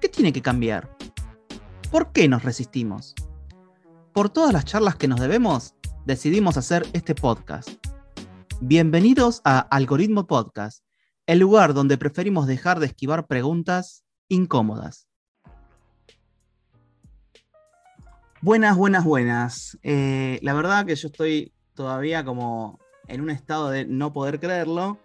¿Qué tiene que cambiar? ¿Por qué nos resistimos? Por todas las charlas que nos debemos, decidimos hacer este podcast. Bienvenidos a Algoritmo Podcast, el lugar donde preferimos dejar de esquivar preguntas incómodas. Buenas, buenas, buenas. Eh, la verdad que yo estoy todavía como en un estado de no poder creerlo,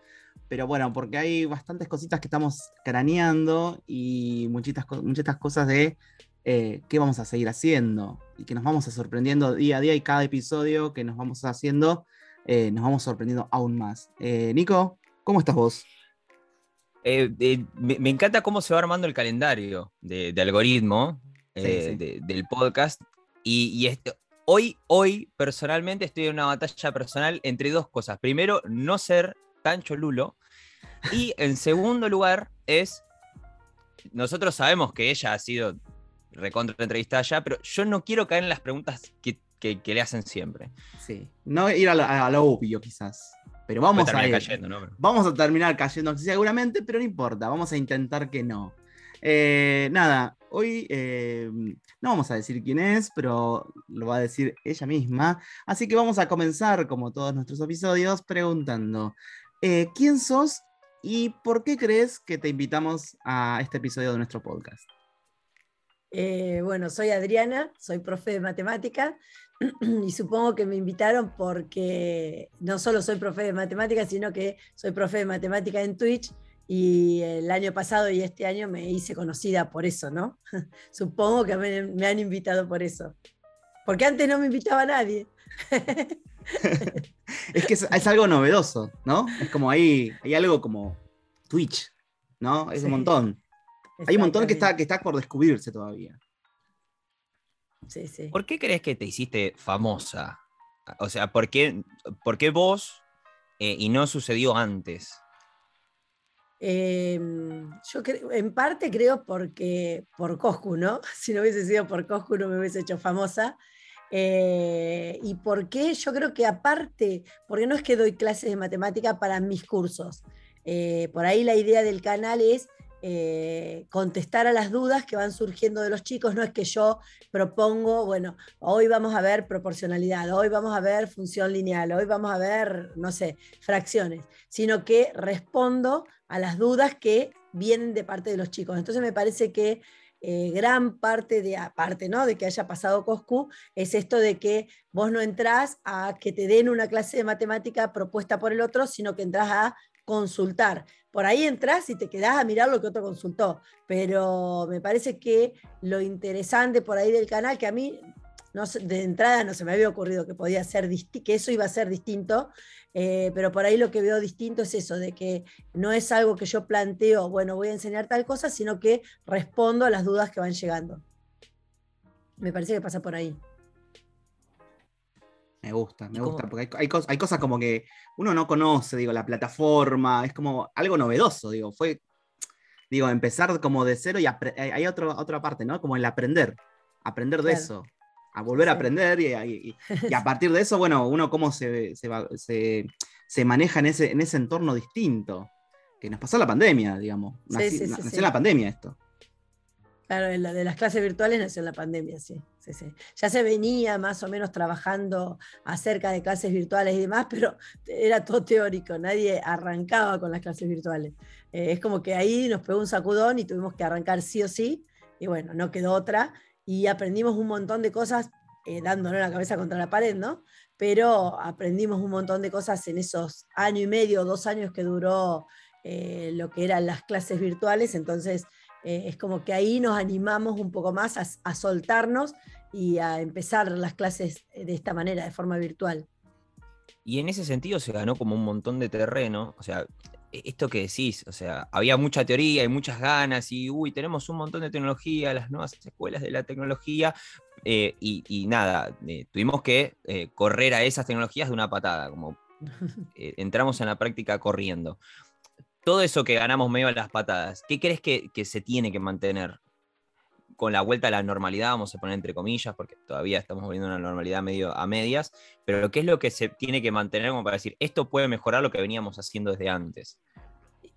pero bueno, porque hay bastantes cositas que estamos craneando y muchitas, muchas cosas de eh, qué vamos a seguir haciendo y que nos vamos a sorprendiendo día a día y cada episodio que nos vamos haciendo eh, nos vamos sorprendiendo aún más. Eh, Nico, ¿cómo estás vos? Me, encanta cómo se va armando el calendario de, algoritmo del podcast. Y, hoy, hoy, personalmente, estoy en una batalla personal entre dos cosas. Primero, no ser tan cholulo. Y en segundo lugar, es. Nosotros sabemos que ella ha sido recontra entrevista ya, pero yo no quiero caer en las preguntas que, le hacen siempre. Sí, no ir a lo, obvio quizás. Pero vamos a, vamos a terminar cayendo seguramente, pero no importa, vamos a intentar que no. Eh, nada, hoy eh, no vamos a decir quién es, pero lo va a decir ella misma. Así que vamos a comenzar, como todos nuestros episodios, preguntando, eh, ¿quién sos y por qué crees que te invitamos a este episodio de nuestro podcast? Eh, bueno, soy Adriana, soy profe de matemática y supongo que me invitaron porque no solo soy profe de matemática, sino que soy profe de matemática en Twitch y el año pasado y este año me hice conocida por eso, ¿no? supongo que me, han invitado por eso. Porque antes no me invitaba nadie. es que es, algo novedoso, ¿no? Es como ahí, hay algo como Twitch, ¿no? Es un montón. Hay un montón que está, que está por descubrirse todavía. Sí, sí. ¿Por qué crees que te hiciste famosa? O sea, ¿por qué, por qué vos eh, y no sucedió antes? Em, yo en parte creo porque por Coscu, ¿no? Si no hubiese sido por Coscu no me hubiese hecho famosa. Eh, ¿Y por qué? Yo creo que aparte, porque no es que doy clases de matemática para mis cursos. Eh, por ahí la idea del canal es eh, contestar a las dudas que van surgiendo de los chicos. No es que yo propongo, bueno, hoy vamos a ver proporcionalidad, hoy vamos a ver función lineal, hoy vamos a ver, no sé, fracciones, sino que respondo a las dudas que vienen de parte de los chicos. Entonces me parece que eh, gran parte de, aparte ¿no? de que haya pasado Coscu, es esto de que vos no entrás a que te den una clase de matemática propuesta por el otro, sino que entras a consultar. Por ahí entras y te quedás a mirar lo que otro consultó, pero me parece que lo interesante por ahí del canal, que a mí no, de entrada no se me había ocurrido que, podía ser que eso iba a ser distinto, eh, pero por ahí lo que veo distinto es eso, de que no es algo que yo planteo, bueno, voy a enseñar tal cosa, sino que respondo a las dudas que van llegando. Me parece que pasa por ahí. Me gusta, me gusta, porque hay, hay, cosas como que uno no conoce, digo, la plataforma, es como algo novedoso, digo, fue, digo, empezar como de cero y hay otro, otra parte, ¿no? Como el aprender, aprender de eso, a volver a aprender y, a partir de eso, bueno, uno cómo se, se, maneja en ese, en ese entorno distinto, que nos pasó la pandemia, digamos, nació en la pandemia esto. Claro, de las clases virtuales nació en la pandemia, sí, sí, sí. Ya se venía más o menos trabajando acerca de clases virtuales y demás, pero era todo teórico, nadie arrancaba con las clases virtuales. Eh, es como que ahí nos pegó un sacudón y tuvimos que arrancar sí o sí, y bueno, no quedó otra, y aprendimos un montón de cosas eh, dándonos la cabeza contra la pared, ¿no? Pero aprendimos un montón de cosas en esos año y medio, dos años que duró eh, lo que eran las clases virtuales, entonces eh, es como que ahí nos animamos un poco más a, soltarnos y a empezar las clases de esta manera, de forma virtual. Y en ese sentido se ganó como un montón de terreno, o sea, esto que decís, o sea, había mucha teoría y muchas ganas y, uy, tenemos un montón de tecnología, las nuevas escuelas de la tecnología, eh, y, nada, eh, tuvimos que eh, correr a esas tecnologías de una patada, como entramos en la práctica corriendo. Todo eso que ganamos medio a las patadas, ¿qué crees que, que se tiene que mantener? Con la vuelta a la normalidad, vamos a poner entre comillas, porque todavía estamos volviendo a una normalidad medio a medias, pero ¿qué es lo que se tiene que mantener como para decir, esto puede mejorar lo que veníamos haciendo desde antes?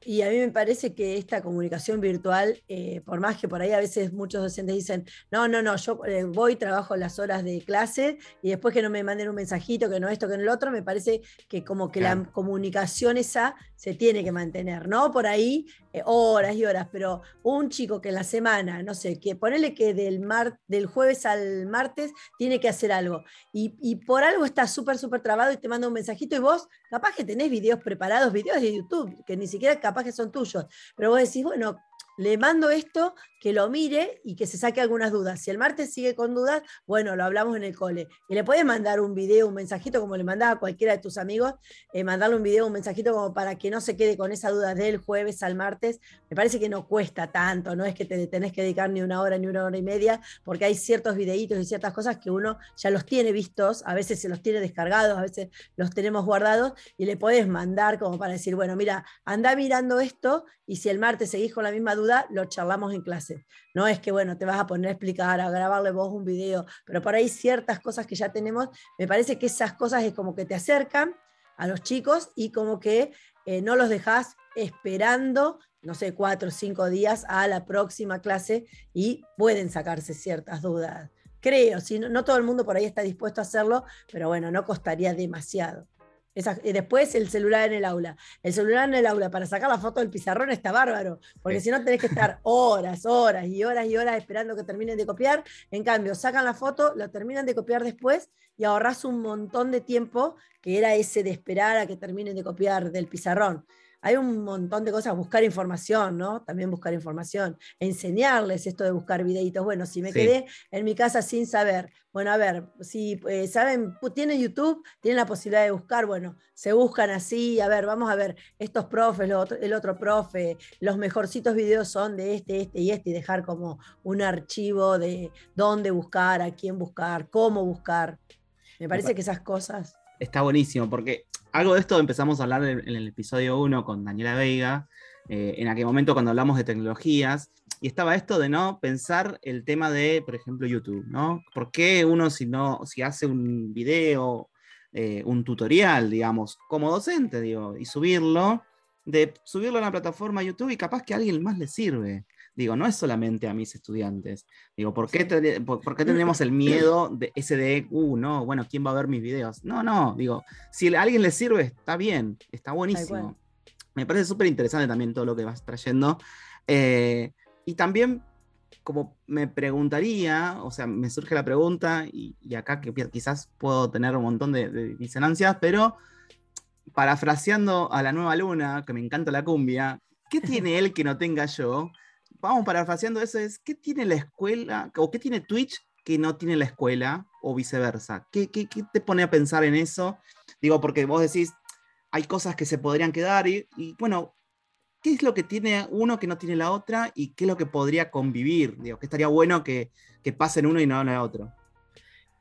Y a mí me parece que esta comunicación virtual, eh, por más que por ahí a veces muchos docentes dicen, no, no, no, yo eh, voy, trabajo las horas de clase y después que no me manden un mensajito, que no esto, que no lo otro, me parece que como que la comunicación esa se tiene que mantener, ¿no? Por ahí eh, horas y horas, pero un chico que en la semana, no sé, que ponele que del, mar, del jueves al martes tiene que hacer algo y, y por algo está súper, súper trabado y te manda un mensajito y vos capaz que tenés videos preparados, videos de YouTube, que ni siquiera capaz que son tuyos, pero vos decís, bueno, le mando esto, que lo mire y que se saque algunas dudas. Si el martes sigue con dudas, bueno, lo hablamos en el cole. Y le puedes mandar un video, un mensajito, como le mandaba a cualquiera de tus amigos, eh, mandarle un video, un mensajito como para que no se quede con esa duda del jueves al martes. Me parece que no cuesta tanto, no es que te tenés que dedicar ni una hora ni una hora y media, porque hay ciertos videitos y ciertas cosas que uno ya los tiene vistos, a veces se los tiene descargados, a veces los tenemos guardados y le puedes mandar como para decir, bueno, mira, anda mirando esto y si el martes seguís con la misma duda, lo charlamos en clase. No es que, bueno, te vas a poner a explicar, a grabarle vos un video, pero por ahí ciertas cosas que ya tenemos, me parece que esas cosas es como que te acercan a los chicos y como que eh, no los dejas esperando, no sé, cuatro o cinco días a la próxima clase y pueden sacarse ciertas dudas. Creo, si no todo el mundo por ahí está dispuesto a hacerlo, pero bueno, no costaría demasiado y después el celular en el aula. El celular en el aula para sacar la foto del pizarrón está bárbaro, porque si no tenés que estar horas, horas y horas y horas esperando que terminen de copiar. En cambio, sacan la foto, la terminan de copiar después y ahorras un montón de tiempo que era ese de esperar a que terminen de copiar del pizarrón hay un montón de cosas, buscar información, ¿no? También buscar información, enseñarles esto de buscar videitos. Bueno, si me quedé en mi casa sin saber, bueno, a ver, si eh, saben, tienen YouTube, tienen la posibilidad de buscar, bueno, se buscan así, a ver, vamos a ver, estos profes, el otro profe, los mejorcitos videos son de este, este y este, y dejar como un archivo de dónde buscar, a quién buscar, cómo buscar. Me parece que esas cosas. Está buenísimo, porque algo de esto empezamos a hablar en, el episodio 1 con Daniela Veiga, eh, en aquel momento cuando hablamos de tecnologías, y estaba esto de no pensar el tema de, por ejemplo, YouTube, ¿no? ¿Por qué uno si no, si hace un video, eh, un tutorial, digamos, como docente, digo, y subirlo, de subirlo a una plataforma YouTube y capaz que a alguien más le sirve? Digo, no es solamente a mis estudiantes. Digo, ¿por qué, por, qué tenemos el miedo de ese de, uh, no, bueno, ¿quién va a ver mis videos? No, no, digo, si a alguien le sirve, está bien, está buenísimo. Me parece súper interesante también todo lo que vas trayendo. Eh, y también, como me preguntaría, o sea, me surge la pregunta, y, acá que quizás puedo tener un montón de, de disonancias, pero parafraseando a la nueva luna, que me encanta la cumbia, ¿qué tiene él que no tenga yo? Vamos parafraseando eso, es ¿qué tiene la escuela o qué tiene Twitch que no tiene la escuela o viceversa? ¿Qué, qué, te pone a pensar en eso? Digo, porque vos decís, hay cosas que se podrían quedar y, bueno, ¿qué es lo que tiene uno que no tiene la otra y qué es lo que podría convivir? Digo, que estaría bueno que, que pasen uno y no en el otro.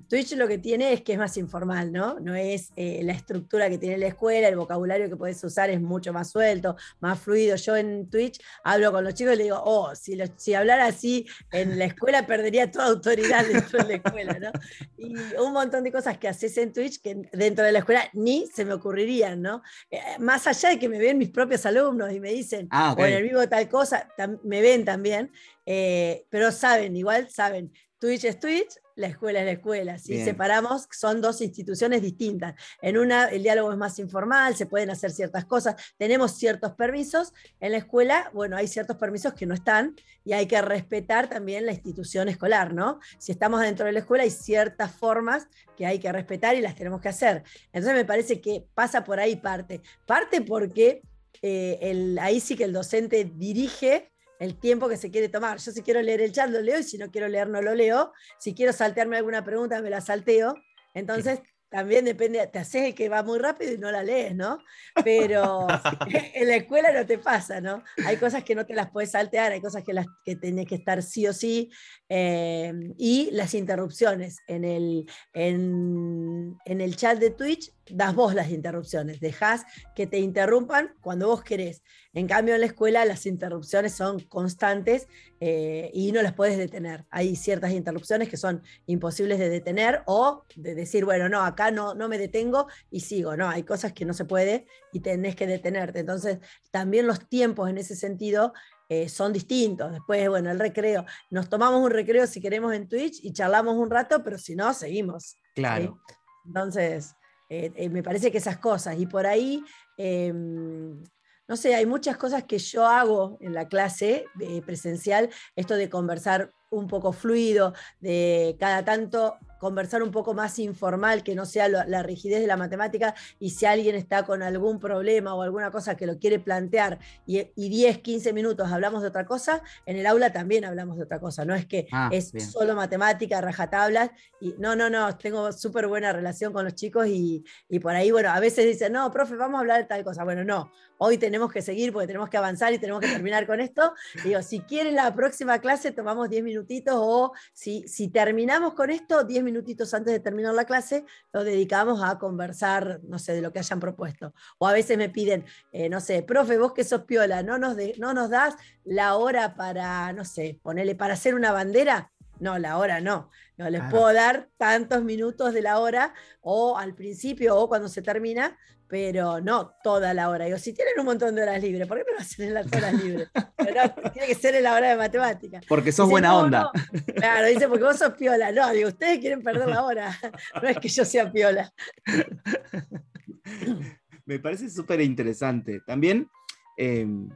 Twitch lo que tiene es que es más informal, ¿no? No es eh, la estructura que tiene la escuela, el vocabulario que puedes usar es mucho más suelto, más fluido. Yo en Twitch hablo con los chicos y le digo, oh, si, si hablara así en la escuela perdería toda autoridad dentro de la escuela, ¿no? Y un montón de cosas que haces en Twitch que dentro de la escuela ni se me ocurrirían, ¿no? Eh, más allá de que me ven mis propios alumnos y me dicen, ah, o en el vivo tal cosa, me ven también, eh, pero saben, igual saben, Twitch es Twitch, la escuela es la escuela. Si separamos, son dos instituciones distintas. En una el diálogo es más informal, se pueden hacer ciertas cosas, tenemos ciertos permisos. En la escuela, bueno, hay ciertos permisos que no están y hay que respetar también la institución escolar, ¿no? Si estamos dentro de la escuela hay ciertas formas que hay que respetar y las tenemos que hacer. Entonces me parece que pasa por ahí parte. Parte porque eh, ahí sí que el docente dirige el tiempo que se quiere tomar. Yo si quiero leer el chat lo leo y si no quiero leer no lo leo. Si quiero saltearme alguna pregunta me la salteo. Entonces también depende, te haces el que va muy rápido y no la lees, ¿no? Pero en la escuela no te pasa, ¿no? Hay cosas que no te las puedes saltear, hay cosas que, las, que tenés que estar sí o sí, eh, y las interrupciones. En el, en, en el chat de Twitch das vos las interrupciones, dejás que te interrumpan cuando vos querés. En cambio, en la escuela las interrupciones son constantes eh, y no las puedes detener. Hay ciertas interrupciones que son imposibles de detener o de decir, bueno, no, acá no, no me detengo y sigo. No, hay cosas que no se puede y tenés que detenerte. Entonces, también los tiempos en ese sentido eh, son distintos. Después, bueno, el recreo. Nos tomamos un recreo si queremos en Twitch y charlamos un rato, pero si no, seguimos. Claro. Entonces, eh, me parece que esas cosas. Y por ahí em, no sé, hay muchas cosas que yo hago en la clase eh, presencial, esto de conversar un poco fluido, de cada tanto conversar un poco más informal, que no sea la rigidez de la matemática, y si alguien está con algún problema o alguna cosa que lo quiere plantear y, 10, 15 minutos hablamos de otra cosa, en el aula también hablamos de otra cosa, no es que ah, es solo matemática, rajatablas, y no, no, no, tengo súper buena relación con los chicos y, y por ahí, bueno, a veces dicen, no, profe, vamos a hablar de tal cosa, bueno, no, hoy tenemos que seguir porque tenemos que avanzar y tenemos que terminar con esto, digo, si quieren la próxima clase tomamos 10 minutitos o si, si terminamos con esto, 10 minutitos antes de terminar la clase, lo dedicamos a conversar, no sé, de lo que hayan propuesto. O a veces me piden, eh, no sé, profe, vos que sos piola, ¿no nos, no nos das la hora para, no sé, ponerle para hacer una bandera? No, la hora no. No les puedo dar tantos minutos de la hora o al principio o cuando se termina, pero no toda la hora. Digo, si tienen un montón de horas libres, ¿por qué me lo hacen en las horas libres? tiene que ser en la hora de matemática. Porque sos buena onda. Claro, dice, porque vos sos piola. No, digo, ustedes quieren perder la hora. No es que yo sea piola. Me parece súper interesante. También, em,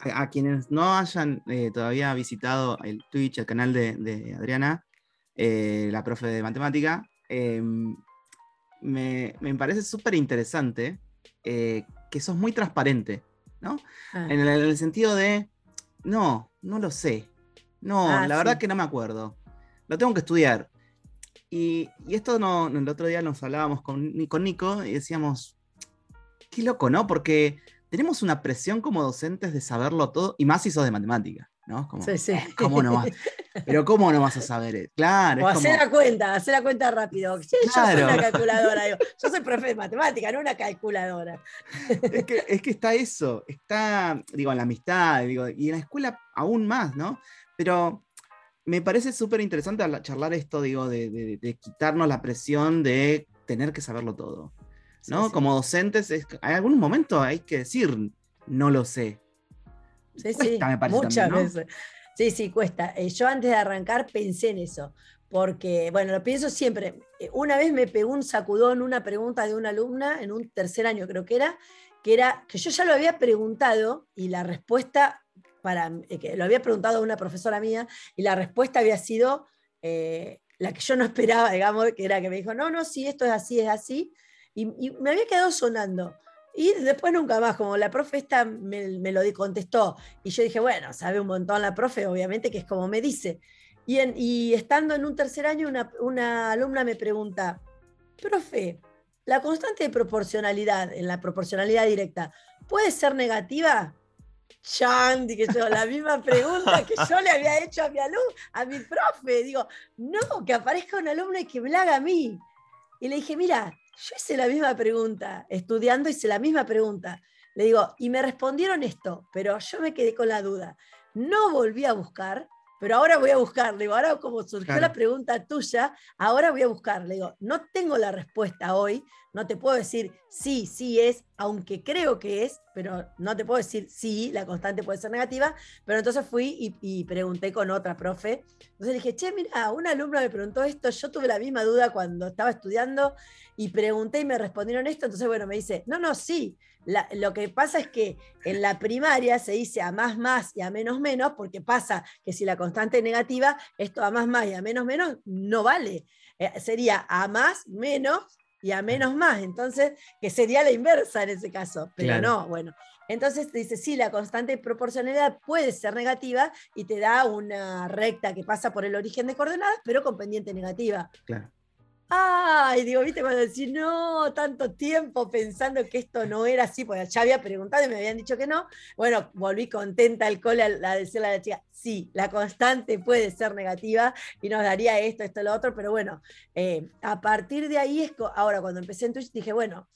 a, quienes no hayan eh, todavía visitado el Twitch, el canal de, Adriana, eh, la profe de matemática, em, me, parece súper interesante eh, que sos muy transparente, ¿no? Ah. En, el, sentido de, no, no lo sé. No, ah, la verdad que no me acuerdo. Lo tengo que estudiar. Y, esto no, el otro día nos hablábamos con, con Nico y decíamos, qué loco, ¿no? Porque tenemos una presión como docentes de saberlo todo, y más si sos de matemática. ¿No? sí, sí. ¿cómo no vas? Pero ¿cómo no vas a saber? Claro. O hacer la cuenta, hacer la cuenta rápido. Yo soy una calculadora, yo soy profe de matemática, no una calculadora. Es que, es que está eso, está, digo, en la amistad, digo, y en la escuela aún más, ¿no? Pero me parece súper interesante charlar esto, digo, de, quitarnos la presión de tener que saberlo todo. ¿no? Como docentes, en algún momento hay que decir, no lo sé. Sí, sí, muchas veces. Sí, sí, cuesta. Eh, yo antes de arrancar pensé en eso, porque, bueno, lo pienso siempre. Eh, una vez me pegó un sacudón una pregunta de una alumna, en un tercer año creo que era, que era que yo ya lo había preguntado y la respuesta, para, eh, que lo había preguntado a una profesora mía, y la respuesta había sido la que yo no esperaba, digamos, que era que me dijo, no, no, sí, esto es así, es así. y me había quedado sonando. Y después nunca más, como la profe esta me, lo contestó. Y yo dije, bueno, sabe un montón la profe, obviamente, que es como me dice. Y, y estando en un tercer año, una, alumna me pregunta, profe, ¿la constante de proporcionalidad en la proporcionalidad directa puede ser negativa? Chan, yo, la misma pregunta que yo le había hecho a mi alumno, a mi profe. Digo, no, que aparezca un alumno y que me la haga a mí. Y le dije, mira, yo hice la misma pregunta, estudiando hice la misma pregunta. Le digo, y me respondieron esto, pero yo me quedé con la duda. No volví a buscar, pero ahora voy a buscar. Le digo, ahora como surgió la pregunta tuya, ahora voy a buscar. Le digo, no tengo la respuesta hoy, no te puedo decir sí, sí es, aunque creo que es, pero no te puedo decir sí, la constante puede ser negativa. Pero entonces fui y, pregunté con otra profe. Entonces le dije, che, mira, una alumna me preguntó esto, yo tuve la misma duda cuando estaba estudiando y pregunté y me respondieron esto. Entonces, bueno, me dice, no, no, sí. Lo que pasa es que en la primaria se dice a más más y a menos menos, porque pasa que si la constante es negativa, esto a más más y a menos menos no vale. Eh, sería a más menos y a menos más. Entonces, que sería la inversa en ese caso, pero no, bueno. Entonces te dice, sí, la constante proporcionalidad puede ser negativa y te da una recta que pasa por el origen de coordenadas, pero con pendiente negativa. Claro. Ay, digo, viste, cuando decís, no, tanto tiempo pensando que esto no era así, porque ya había preguntado y me habían dicho que no. Bueno, volví contenta al cole a, decirle a la chica, sí, la constante puede ser negativa y nos daría esto, esto, lo otro, pero bueno, eh, a partir de ahí, es, ahora cuando empecé en Twitch dije, bueno,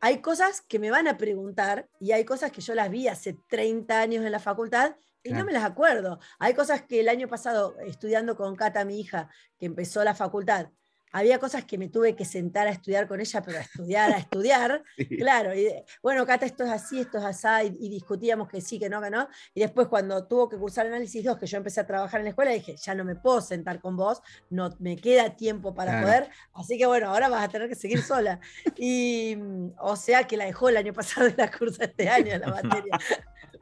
hay cosas que me van a preguntar y hay cosas que yo las vi hace 30 años en la facultad y no me las acuerdo. Hay cosas que el año pasado, estudiando con Cata, mi hija, que empezó la facultad, había cosas que me tuve que sentar a estudiar con ella, pero a estudiar, a estudiar, claro. Y, bueno, Cata, esto es así, esto es así, y, discutíamos que sí, que no, que no. Y después cuando tuvo que cursar análisis 2, que yo empecé a trabajar en la escuela, dije, ya no me puedo sentar con vos, no me queda tiempo para poder, así que bueno, ahora vas a tener que seguir sola. Y, o sea que la dejó el año pasado y la cursa este año, la materia.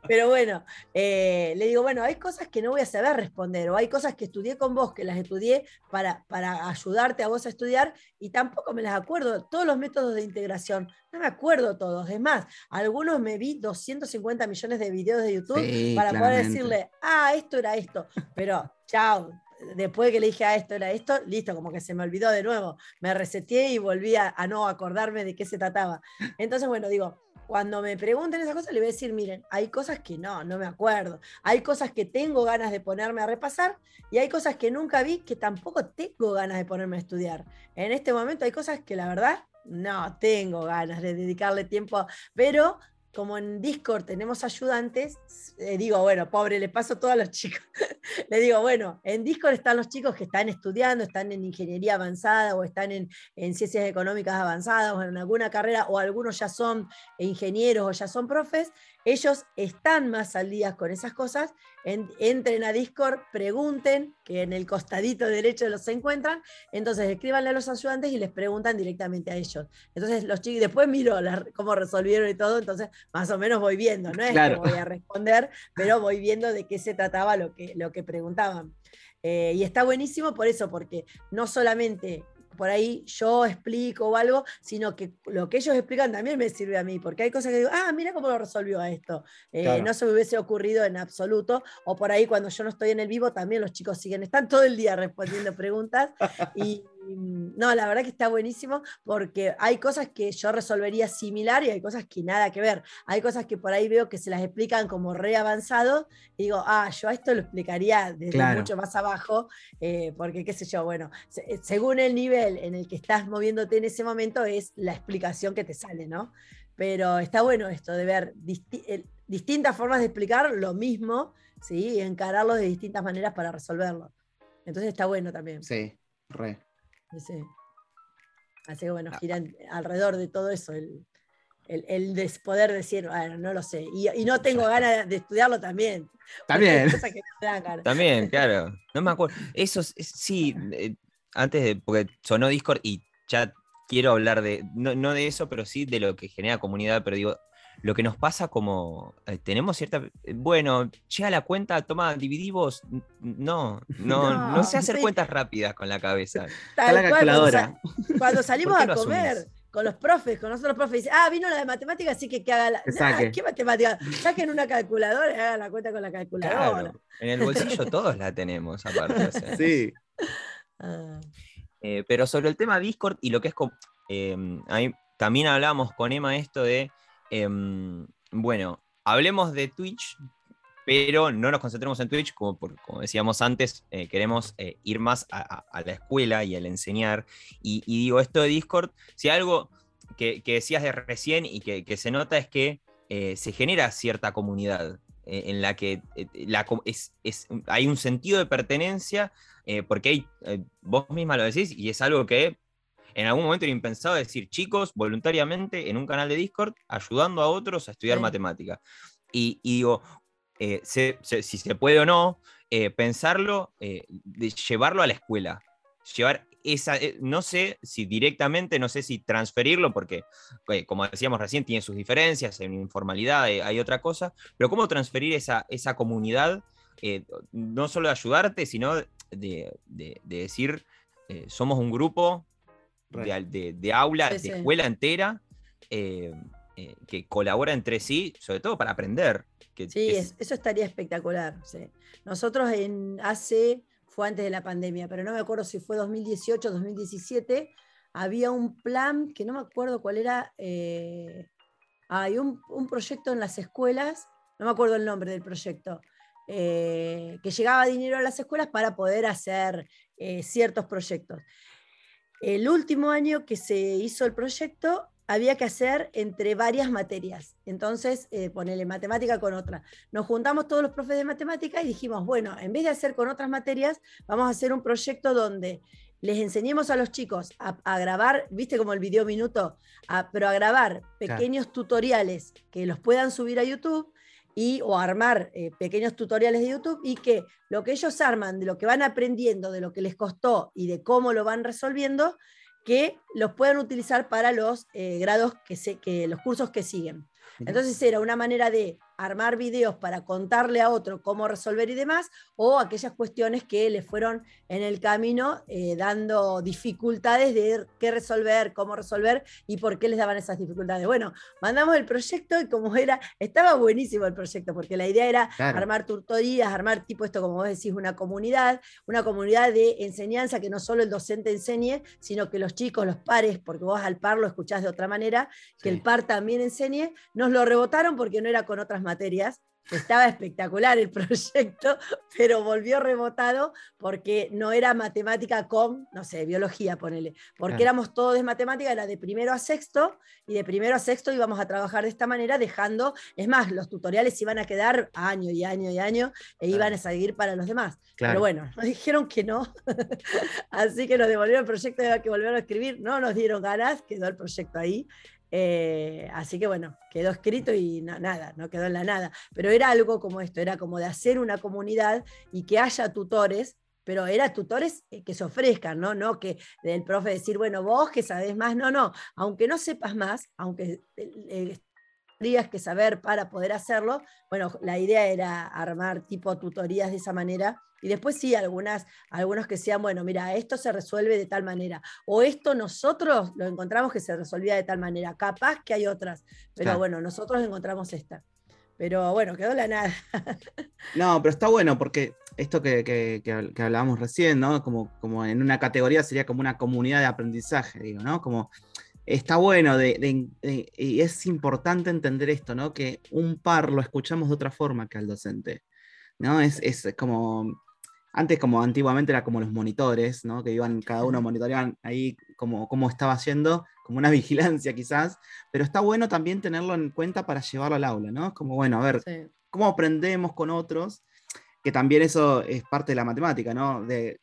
Pero bueno, eh, le digo, bueno, hay cosas que no voy a saber responder, o hay cosas que estudié con vos, que las estudié para, para ayudarte a vos a estudiar, y tampoco me las acuerdo. Todos los métodos de integración, no me acuerdo todos. Es más, algunos me vi 250 millones de videos de YouTube para poder decirle, ah, esto era esto. Pero, chao, después que le dije, a ah, esto era esto, listo, como que se me olvidó de nuevo. Me reseteé y volví a, no acordarme de qué se trataba. Entonces, bueno, digo, cuando me pregunten esas cosas, le voy a decir, miren, hay cosas que no, no me acuerdo. Hay cosas que tengo ganas de ponerme a repasar y hay cosas que nunca vi que tampoco tengo ganas de ponerme a estudiar. En este momento hay cosas que la verdad no tengo ganas de dedicarle tiempo, pero como en Discord tenemos ayudantes, le digo, bueno, pobre, le paso a todos los chicos. le digo, bueno, en Discord están los chicos que están estudiando, están en ingeniería avanzada o están en, en ciencias económicas avanzadas o en alguna carrera, o algunos ya son ingenieros o ya son profes, ellos están más al día con esas cosas, entren a Discord, pregunten, que en el costadito derecho los encuentran, entonces escríbanle a los ayudantes y les preguntan directamente a ellos. Entonces los chicos, después miro cómo resolvieron y todo, entonces más o menos voy viendo, no es que voy a responder, pero voy viendo de qué se trataba lo que, lo que preguntaban. Eh, y está buenísimo por eso, porque no solamente por ahí yo explico o algo, sino que lo que ellos explican también me sirve a mí, porque hay cosas que digo, ah, mira cómo lo resolvió a esto. Eh, no se me hubiese ocurrido en absoluto, o por ahí cuando yo no estoy en el vivo, también los chicos siguen, están todo el día respondiendo preguntas y no, la verdad que está buenísimo porque hay cosas que yo resolvería similar y hay cosas que nada que ver. Hay cosas que por ahí veo que se las explican como re avanzado y digo, ah, yo esto lo explicaría desde mucho más abajo, eh, porque qué sé yo, bueno, eh, según el nivel en el que estás moviéndote en ese momento es la explicación que te sale, ¿no? Pero está bueno esto de ver distintas formas de explicar lo mismo, ¿sí? Y encararlo de distintas maneras para resolverlo. Entonces está bueno también. Sí, re. Sí. Así que bueno, ah. giran alrededor de todo eso, el, el, poder decir, bueno, no lo sé. Y, no tengo ganas de estudiarlo también. También. También, claro. No me acuerdo. Eso sí, eh, antes de, porque sonó Discord y ya quiero hablar de, no, no, de eso, pero sí de lo que genera comunidad, pero digo, lo que nos pasa como eh, tenemos cierta eh, bueno llega la cuenta toma dividimos no no no, sé hacer cuentas rápidas con la cabeza la calculadora cuando, salimos a comer con los profes, con nosotros los profes, dicen, ah, vino la de matemáticas, así que que haga la. ¿Qué matemática? Saquen una calculadora y hagan la cuenta con la calculadora. En el bolsillo todos la tenemos, aparte. Sí. Ah. Eh, pero sobre el tema Discord y lo que es. ahí también hablamos con Emma esto de Em, bueno, hablemos de Twitch, pero no nos concentremos en Twitch, como, decíamos antes, eh, queremos eh, ir más a, la escuela y al enseñar. Y, digo, esto de Discord, si algo que, decías de recién y que, se nota es que eh, se genera cierta comunidad en la que hay un sentido de pertenencia, porque vos misma lo decís, y es algo que en algún momento era impensado decir, chicos, voluntariamente en un canal de Discord, ayudando a otros a estudiar matemática. Y, digo, eh, si se puede o no, eh, pensarlo, eh, de llevarlo a la escuela. Llevar esa, no sé si directamente, no sé si transferirlo, porque, como decíamos recién, tiene sus diferencias, hay informalidad, hay otra cosa, pero cómo transferir esa, esa comunidad, no solo de ayudarte, sino de, de decir, somos un grupo de, aula, de escuela entera, eh, eh, que colabora entre sí, sobre todo para aprender. Que, sí, eso estaría espectacular. Nosotros en hace, fue antes de la pandemia, pero no me acuerdo si fue 2018 o 2017, había un plan que no me acuerdo cuál era. Eh, hay un, proyecto en las escuelas, no me acuerdo el nombre del proyecto, eh, que llegaba dinero a las escuelas para poder hacer eh, ciertos proyectos. El último año que se hizo el proyecto había que hacer entre varias materias. Entonces, eh, ponerle matemática con otra. Nos juntamos todos los profes de matemática y dijimos, bueno, en vez de hacer con otras materias, vamos a hacer un proyecto donde les enseñemos a los chicos a, grabar, viste como el video minuto, pero a grabar pequeños tutoriales que los puedan subir a YouTube y, o armar eh, pequeños tutoriales de YouTube y que lo que ellos arman, de lo que van aprendiendo, de lo que les costó y de cómo lo van resolviendo, que los puedan utilizar para los eh, grados que, se, que los cursos que siguen. Entonces era una manera de armar videos para contarle a otro cómo resolver y demás, o aquellas cuestiones que le fueron en el camino eh, dando dificultades de qué resolver, cómo resolver y por qué les daban esas dificultades. Bueno, mandamos el proyecto y como era, estaba buenísimo el proyecto, porque la idea era armar tutorías, armar tipo esto, como vos decís, una comunidad, una comunidad de enseñanza que no solo el docente enseñe, sino que los chicos, los pares, porque vos al par lo escuchás de otra manera, que el par también enseñe, nos lo rebotaron porque no era con otras materias. Estaba espectacular el proyecto, pero volvió rebotado porque no era matemática con, no sé, biología, ponele, porque éramos todos de matemática, era de primero a sexto, y de primero a sexto íbamos a trabajar de esta manera, dejando, es más, los tutoriales iban a quedar año y año y año, e iban a seguir para los demás. Pero bueno, nos dijeron que no, así que nos devolvieron el proyecto, había que volver a escribir, no nos dieron ganas, quedó el proyecto ahí. Eh, así que bueno, quedó escrito y nada, no quedó en la nada. Pero era algo como esto, era como de hacer una comunidad y que haya tutores, pero era tutores eh, que se ofrezcan, ¿no? No que el profe decir, bueno, vos que sabés más, no, no, aunque no sepas más, aunque eh, tendrías que saber para poder hacerlo, bueno, la idea era armar tipo tutorías de esa manera y después sí, algunas, algunos que sean, bueno, mira, esto se resuelve de tal manera, o esto nosotros lo encontramos que se resolvía de tal manera, capaz que hay otras, pero bueno, nosotros encontramos esta. Pero bueno, quedó la nada. no, pero está bueno porque esto que, que, hablábamos recién, ¿no? Como, como en una categoría sería como una comunidad de aprendizaje, digo, ¿no? Como está bueno de, y es importante entender esto, ¿no? Que un par lo escuchamos de otra forma que al docente. ¿no? Es, es como antes, como antiguamente, era como los monitores, ¿no? Que iban, cada uno monitoreaban ahí como cómo estaba haciendo, como una vigilancia quizás, pero está bueno también tenerlo en cuenta para llevarlo al aula, ¿no? Como, bueno, a ver, ¿cómo aprendemos con otros? Que también eso es parte de la matemática, ¿no? De,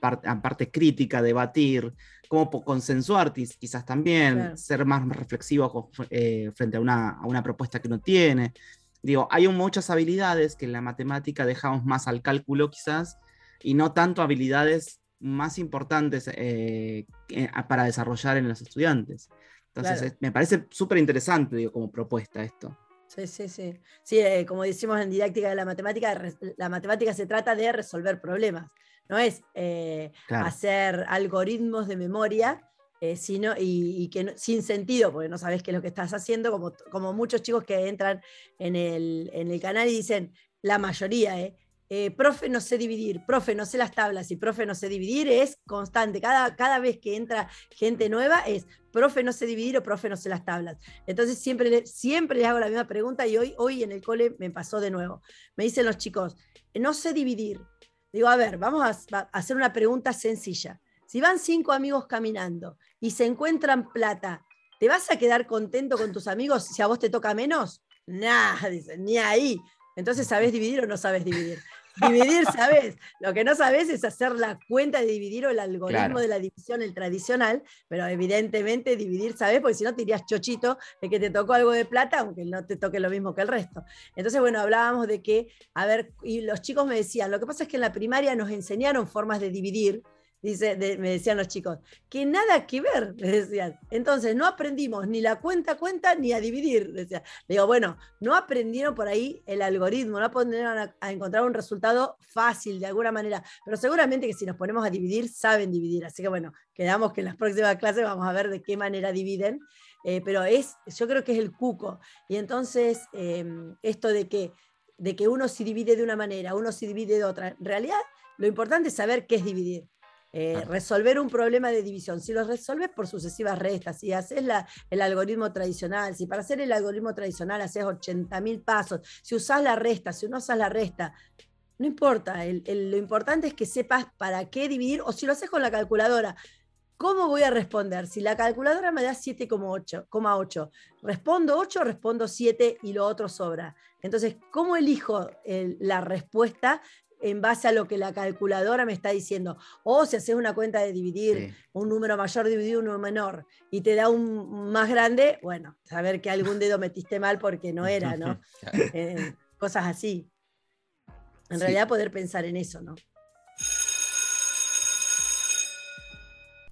parte crítica, debatir, cómo consensuar quizás también, ser más reflexivo eh, frente a una, a una propuesta que uno tiene. Digo, hay muchas habilidades que en la matemática dejamos más al cálculo quizás, y no tanto habilidades más importantes eh, para desarrollar en los estudiantes. Entonces, me parece súper interesante, digo, como propuesta esto. Sí, sí, sí. Sí, eh, como decimos en didáctica de la matemática, la matemática se trata de resolver problemas, no es eh, hacer algoritmos de memoria, sino, y, que sin sentido, porque no sabes qué es lo que estás haciendo, como, como muchos chicos que entran en el, en el canal y dicen, la mayoría, ¿eh? Eh, profe no sé dividir, profe no sé las tablas y profe no sé dividir es constante. Cada, cada vez que entra gente nueva es profe no sé dividir o profe no sé las tablas. Entonces siempre, siempre les hago la misma pregunta y hoy, hoy en el cole me pasó de nuevo. Me dicen los chicos, no sé dividir. Digo, a ver, vamos a, hacer una pregunta sencilla. Si van cinco amigos caminando y se encuentran plata, ¿te vas a quedar contento con tus amigos si a vos te toca menos? Nada, dicen, ni ahí. Entonces, ¿sabes dividir o no sabes dividir? Dividir, ¿sabes? Lo que no sabes es hacer la cuenta de dividir o el algoritmo de la división, el tradicional, pero evidentemente dividir, ¿sabes? Porque si no te irías chochito de que te tocó algo de plata, aunque no te toque lo mismo que el resto. Entonces, bueno, hablábamos de que, a ver, y los chicos me decían, lo que pasa es que en la primaria nos enseñaron formas de dividir, dice, me decían los chicos, que nada que ver, me decían. Entonces, no aprendimos ni la cuenta cuenta ni a dividir, decía. Le digo, bueno, no aprendieron por ahí el algoritmo, no aprendieron a, encontrar un resultado fácil de alguna manera, pero seguramente que si nos ponemos a dividir, saben dividir. Así que bueno, quedamos que en las próximas clases vamos a ver de qué manera dividen. Eh, pero es, yo creo que es el cuco. Y entonces, em, esto de que, de que uno se divide de una manera, uno se divide de otra, en realidad lo importante es saber qué es dividir Eh, resolver un problema de división, si lo resolves por sucesivas restas, si haces la, el algoritmo tradicional, si para hacer el algoritmo tradicional haces 80.000 pasos, si usas la resta, si no usas la resta, no importa, lo importante es que sepas para qué dividir o si lo haces con la calculadora. ¿Cómo voy a responder? Si la calculadora me da 7,8, ¿respondo 8 o respondo 7 y lo otro sobra? Entonces, ¿cómo elijo la respuesta en base a lo que la calculadora me está diciendo? O si haces una cuenta de dividir un número mayor dividido un número menor y te da un más grande, bueno, saber que algún dedo metiste mal porque no era, ¿no? Eh, cosas así. En realidad poder pensar en eso, ¿no?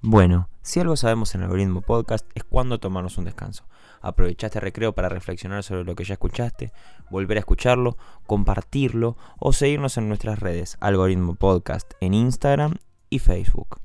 Bueno, si algo sabemos en el algoritmo podcast es cuándo tomarnos un descanso. Aprovechaste recreo para reflexionar sobre lo que ya escuchaste, volver a escucharlo, compartirlo o seguirnos en nuestras redes, algoritmo podcast en Instagram y Facebook.